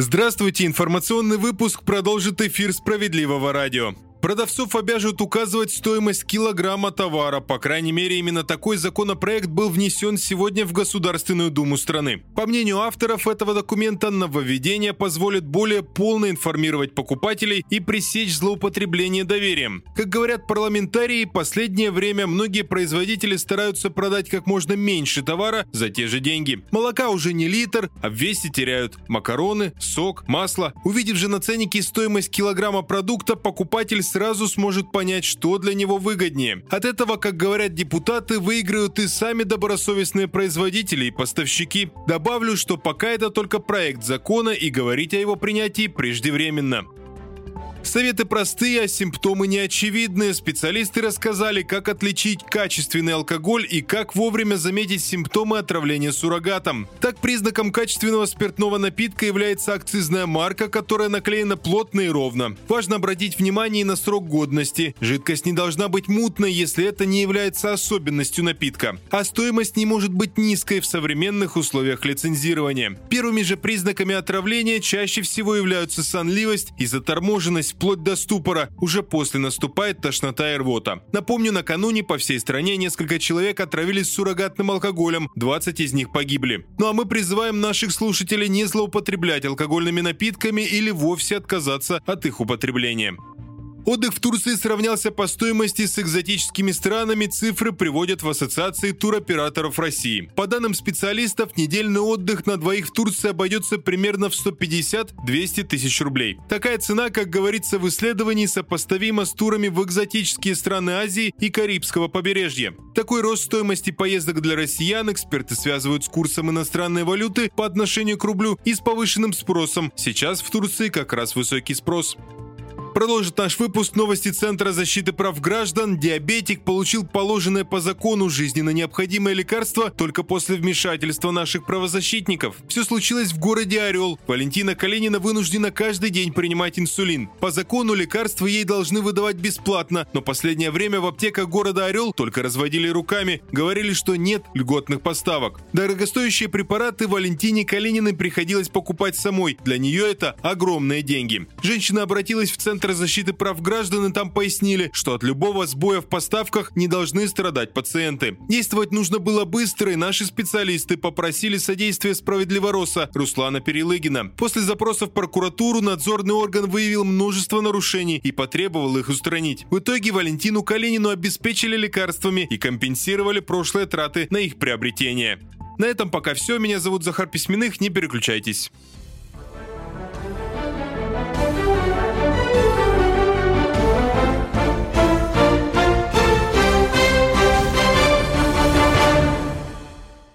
Здравствуйте, информационный выпуск продолжит эфир «Справедливого радио». Продавцов обяжут указывать стоимость килограмма товара. По крайней мере, именно такой законопроект был внесен сегодня в Государственную Думу страны. По мнению авторов этого документа, нововведение позволит более полно информировать покупателей и пресечь злоупотребление доверием. Как говорят парламентарии, последнее время многие производители стараются продать как можно меньше товара за те же деньги. Молока уже не литр, а в весе теряют макароны, сок, масло. Увидев же на ценнике стоимость килограмма продукта, покупатель сразу сможет понять, что для него выгоднее. От этого, как говорят депутаты, выиграют и сами добросовестные производители и поставщики. Добавлю, что пока это только проект закона и говорить о его принятии преждевременно. Советы простые, а симптомы неочевидные. Специалисты рассказали, как отличить качественный алкоголь и как вовремя заметить симптомы отравления суррогатом. Так, признаком качественного спиртного напитка является акцизная марка, которая наклеена плотно и ровно. Важно обратить внимание на срок годности. Жидкость не должна быть мутной, если это не является особенностью напитка. А стоимость не может быть низкой в современных условиях лицензирования. Первыми же признаками отравления чаще всего являются сонливость и заторможенность вплоть до ступора. Уже после наступает тошнота и рвота. Напомню, накануне по всей стране несколько человек отравились суррогатным алкоголем, 20 из них погибли. Ну а мы призываем наших слушателей не злоупотреблять алкогольными напитками или вовсе отказаться от их употребления. Отдых в Турции сравнялся по стоимости с экзотическими странами, цифры приводят в Ассоциации туроператоров России. По данным специалистов, недельный отдых на двоих в Турции обойдется примерно в 150-200 тысяч рублей. Такая цена, как говорится в исследовании, сопоставима с турами в экзотические страны Азии и Карибского побережья. Такой рост стоимости поездок для россиян эксперты связывают с курсом иностранной валюты по отношению к рублю и с повышенным спросом. Сейчас в Турции как раз высокий спрос. Продолжит наш выпуск новости Центра защиты прав граждан. Диабетик получил положенное по закону жизненно необходимое лекарство только после вмешательства наших правозащитников. Все случилось в городе Орел. Валентина Калинина вынуждена каждый день принимать инсулин. По закону лекарства ей должны выдавать бесплатно, но последнее время в аптеках города Орел только разводили руками, говорили, что нет льготных поставок. Дорогостоящие препараты Валентине Калининой приходилось покупать самой. Для нее это огромные деньги. Женщина обратилась в Центр Центра защиты прав граждан и там пояснили, что от любого сбоя в поставках не должны страдать пациенты. Действовать нужно было быстро, и наши специалисты попросили содействия справедливороса Руслана Перелыгина. После запроса в прокуратуру надзорный орган выявил множество нарушений и потребовал их устранить. В итоге Валентину Калинину обеспечили лекарствами и компенсировали прошлые траты на их приобретение. На этом пока все. Меня зовут Захар Письменных. Не переключайтесь.